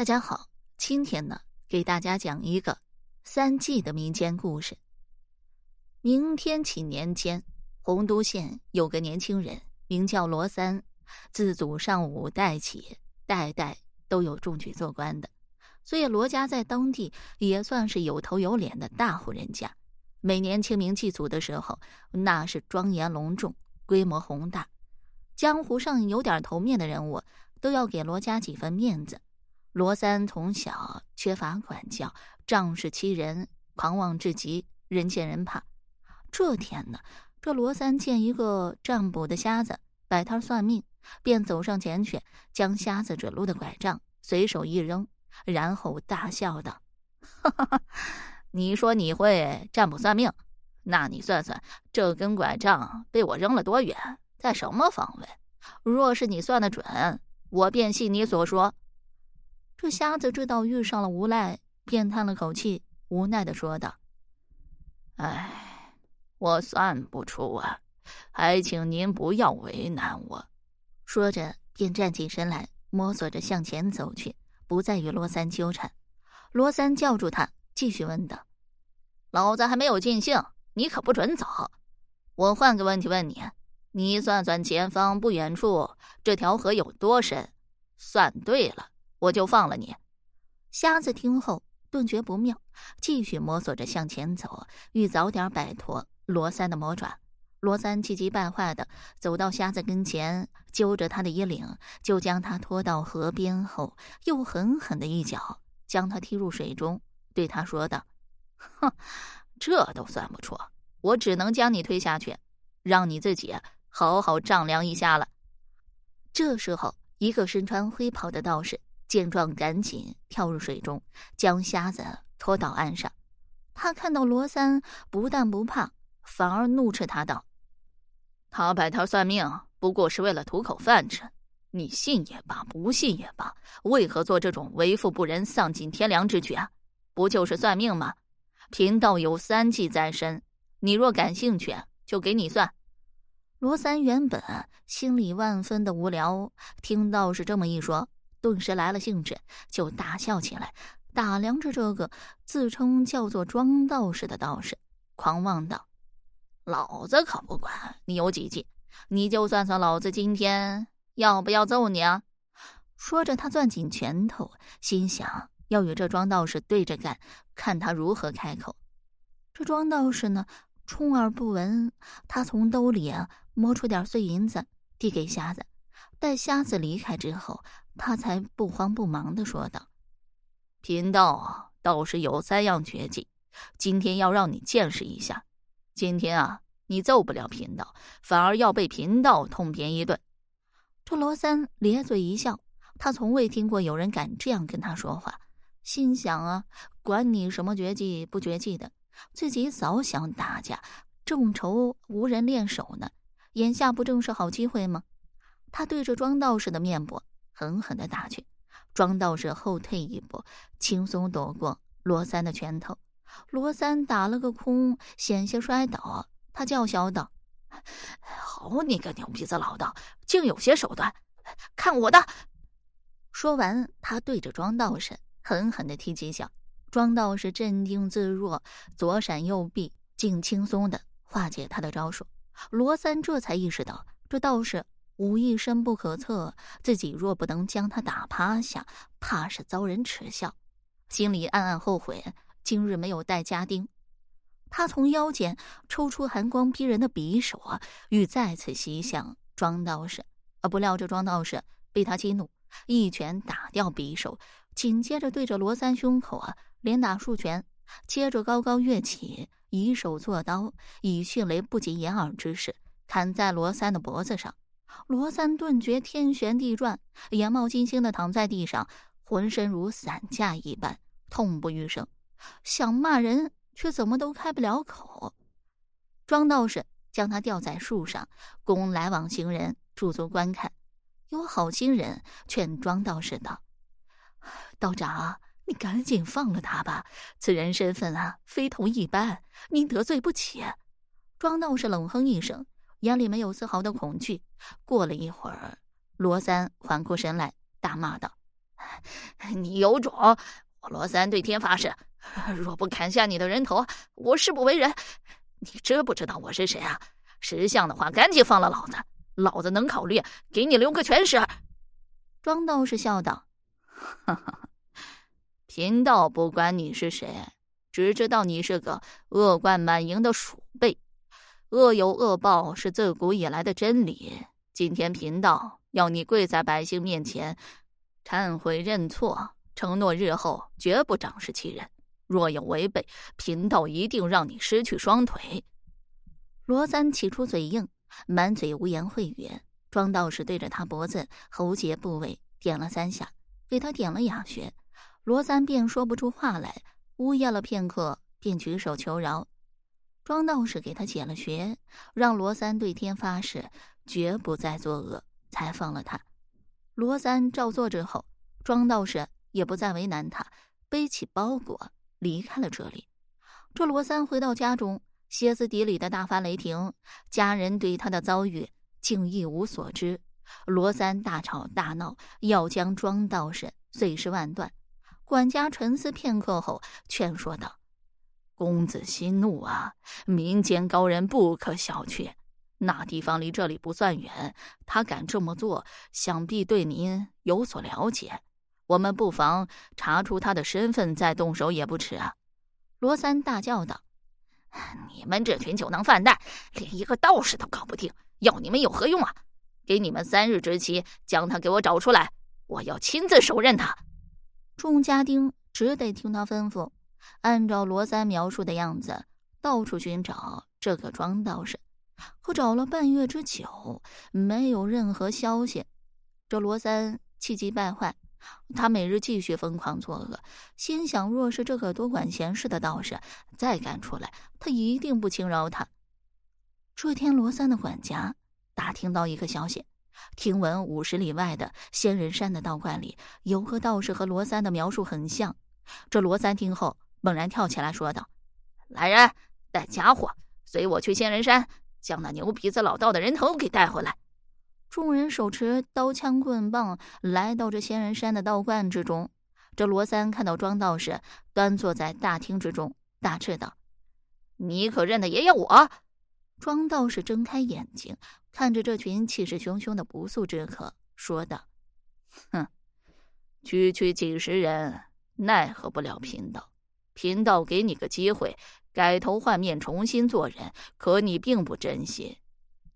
大家好，今天呢，给大家讲一个三季的民间故事。明天启年间，洪都县有个年轻人，名叫罗三，自祖上五代起，代代都有中举做官的，所以罗家在当地也算是有头有脸的大户人家。每年清明祭祖的时候，那是庄严隆重，规模宏大，江湖上有点头面的人物都要给罗家几分面子。罗三从小缺乏管教，仗势欺人，狂妄至极，人见人怕。这天呢，这罗三见一个占卜的瞎子摆摊算命，便走上前去，将瞎子指路的拐杖随手一扔，然后大笑道：“哈哈哈，你说你会占卜算命，那你算算这根拐杖被我扔了多远，在什么方位？若是你算得准，我便信你所说。”这瞎子知道遇上了无赖，便叹了口气，无奈的说道：“哎，我算不出啊，还请您不要为难我。”说着，便站起身来，摸索着向前走去，不再与罗三纠缠。罗三叫住他，继续问道：“老子还没有尽兴，你可不准走。我换个问题问你，你算算前方不远处这条河有多深？算对了。”我就放了你。瞎子听后顿觉不妙，继续摸索着向前走，欲早点摆脱罗三的魔爪。罗三气急败坏的走到瞎子跟前，揪着他的衣领，就将他拖到河边后，又狠狠的一脚将他踢入水中，对他说道：“哼，这都算不出，我只能将你推下去，让你自己好好丈量一下了。”这时候，一个身穿灰袍的道士。见状，赶紧跳入水中，将瞎子拖到岸上。他看到罗三不但不怕，反而怒斥他道：“他摆摊算命，不过是为了图口饭吃。你信也罢，不信也罢，为何做这种为富不仁、丧尽天良之举啊？不就是算命吗？贫道有三计在身，你若感兴趣，就给你算。”罗三原本心里万分的无聊，听道士这么一说。顿时来了兴致，就大笑起来，打量着这个自称叫做庄道士的道士，狂妄道：“老子可不管你有几计，你就算算老子今天要不要揍你啊！”说着，他攥紧拳头，心想要与这庄道士对着干，看他如何开口。这庄道士呢，充耳不闻。他从兜里啊摸出点碎银子，递给瞎子。待瞎子离开之后。他才不慌不忙的说道：“贫道倒是有三样绝技，今天要让你见识一下。今天啊，你揍不了贫道，反而要被贫道痛扁一顿。”这罗三咧嘴一笑，他从未听过有人敢这样跟他说话，心想啊，管你什么绝技不绝技的，自己早想打架，正愁无人练手呢，眼下不正是好机会吗？他对着庄道士的面部。狠狠的打去，庄道士后退一步，轻松躲过罗三的拳头。罗三打了个空，险些摔倒。他叫嚣道：“好你个牛鼻子老道，竟有些手段！看我的！”说完，他对着庄道士狠狠的踢几脚。庄道士镇定自若，左闪右避，竟轻松的化解他的招数。罗三这才意识到，这道士。武艺深不可测，自己若不能将他打趴下，怕是遭人耻笑。心里暗暗后悔，今日没有带家丁。他从腰间抽出寒光逼人的匕首啊，欲再次袭向庄道士。啊！不料这庄道士被他激怒，一拳打掉匕首，紧接着对着罗三胸口啊连打数拳，接着高高跃起，以手作刀，以迅雷不及掩耳之势砍在罗三的脖子上。罗三顿觉天旋地转，眼冒金星的躺在地上，浑身如散架一般，痛不欲生，想骂人却怎么都开不了口。庄道士将他吊在树上，供来往行人驻足观看。有好心人劝庄道士道：“道长，你赶紧放了他吧，此人身份啊，非同一般，您得罪不起。”庄道士冷哼一声。眼里没有丝毫的恐惧。过了一会儿，罗三缓过神来，大骂道：“你有种！我罗三对天发誓，若不砍下你的人头，我誓不为人。你知不知道我是谁啊？识相的话，赶紧放了老子，老子能考虑给你留个全尸。庄道士笑道：“，贫道不管你是谁，只知道你是个恶贯满盈的鼠辈。恶有恶报是自古以来的真理。今天贫道要你跪在百姓面前，忏悔认错，承诺日后绝不仗势欺人。若有违背，贫道一定让你失去双腿。”罗三起初嘴硬，满嘴污言秽语。庄道士对着他脖子、喉结部位点了三下，给他点了哑穴。罗三便说不出话来，呜咽了片刻，便举手求饶。庄道士给他解了穴，让罗三对天发誓，绝不再作恶，才放了他。罗三照做之后，庄道士也不再为难他，背起包裹离开了这里。这罗三回到家中。歇斯底里的大发雷霆，家人对他的遭遇竟一无所知。罗三大吵大闹，要将庄道士碎尸万段。管家沉思片刻后，劝说道：“公子息怒啊，民间高人不可小觑。那地方离这里不算远，他敢这么做，想必对您有所了解。我们不妨查出他的身份，再动手也不迟啊！”罗三大叫道。你们这群酒囊饭袋，连一个道士都搞不定，要你们有何用啊？给你们三日之期，将他给我找出来，我要亲自手刃他。众家丁只得听他吩咐，按照罗三描述的样子，到处寻找这个庄道士。可找了半月之久，没有任何消息。这罗三气急败坏。他每日继续疯狂作恶，心想：若是这个多管闲事的道士再敢出来，他一定不轻饶他。这天，罗三的管家打听到一个消息，听闻五十里外的仙人山的道观里有个道士和罗三的描述很像。这罗三听后猛然跳起来说道：“来人，带家伙，随我去仙人山，将那牛鼻子老道的人头给带回来。”众人手持刀枪棍棒，来到这仙人山的道观之中。这罗三看到庄道士端坐在大厅之中，大斥道：“你可认得爷爷我？”庄道士睁开眼睛，看着这群气势汹汹的不速之客，说道：“哼，区区几十人，奈何不了贫道。贫道给你个机会，改头换面，重新做人，可你并不真心。”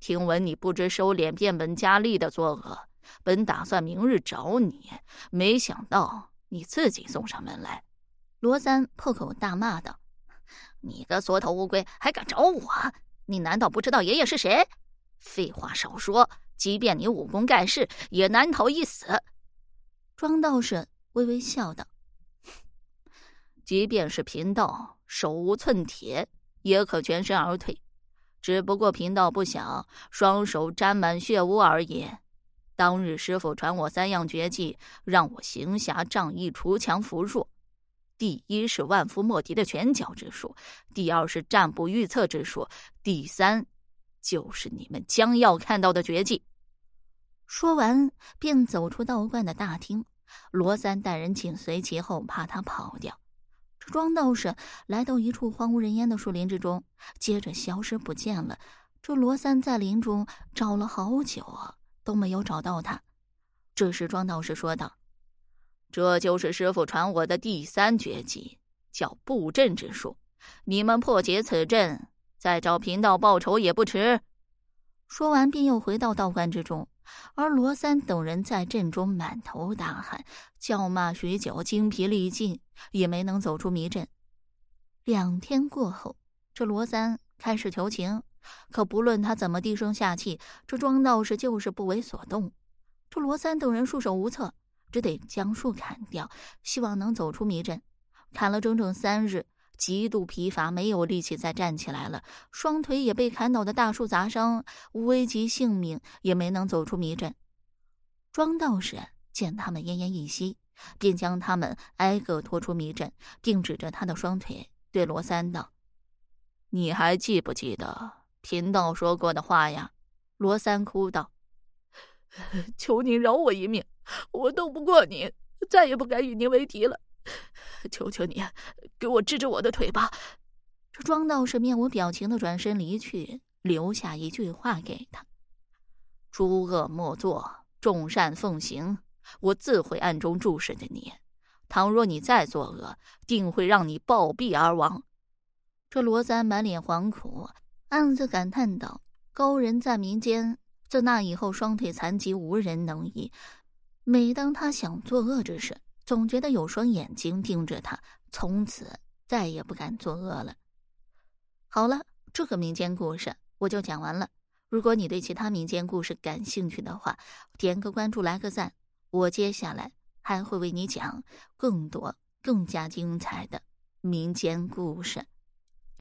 听闻你不知收敛，变本加厉的作恶，本打算明日找你，没想到你自己送上门来。罗三破口大骂道：“你个缩头乌龟，还敢找我？你难道不知道爷爷是谁？废话少说，即便你武功盖世，也难逃一死。”庄道士微微笑道：“即便是贫道手无寸铁，也可全身而退。”只不过贫道不想双手沾满血污而已。当日师傅传我三样绝技，让我行侠仗义、除强扶弱。第一是万夫莫敌的拳脚之术，第二是占卜预测之术，第三就是你们将要看到的绝技。说完，便走出道观的大厅。罗三带人紧随其后，怕他跑掉。庄道士来到一处荒无人烟的树林之中，接着消失不见了。这罗三在林中找了好久啊，都没有找到他。这时，庄道士说道：“这就是师傅传我的第三绝技，叫布阵之术。你们破解此阵，再找贫道报仇也不迟。”说完，便又回到道观之中。而罗三等人在阵中满头大汗，叫骂许久，精疲力尽，也没能走出迷阵。两天过后，这罗三开始求情，可不论他怎么低声下气，这庄道士就是不为所动。这罗三等人束手无策，只得将树砍掉，希望能走出迷阵。砍了整整三日。极度疲乏，没有力气再站起来了，双腿也被砍倒的大树砸伤，危及性命，也没能走出迷阵。庄道士见他们奄奄一息，便将他们挨个拖出迷阵，并指着他的双腿对罗三道：“你还记不记得贫道说过的话呀？”罗三哭道：“ 求您饶我一命，我斗不过你，再也不敢与您为敌了。求求你，给我治治我的腿吧。这庄道士面无表情的转身离去，留下一句话给他：“诸恶莫作，众善奉行。我自会暗中注视着你。倘若你再作恶，定会让你暴毙而亡。”这罗三满脸惶恐，暗自感叹道：“高人在民间，自那以后双腿残疾，无人能医。每当他想作恶之时，总觉得有双眼睛盯着他，从此再也不敢作恶了。”好了，这个民间故事我就讲完了。如果你对其他民间故事感兴趣的话，点个关注，来个赞，我接下来还会为你讲更多、更加精彩的民间故事。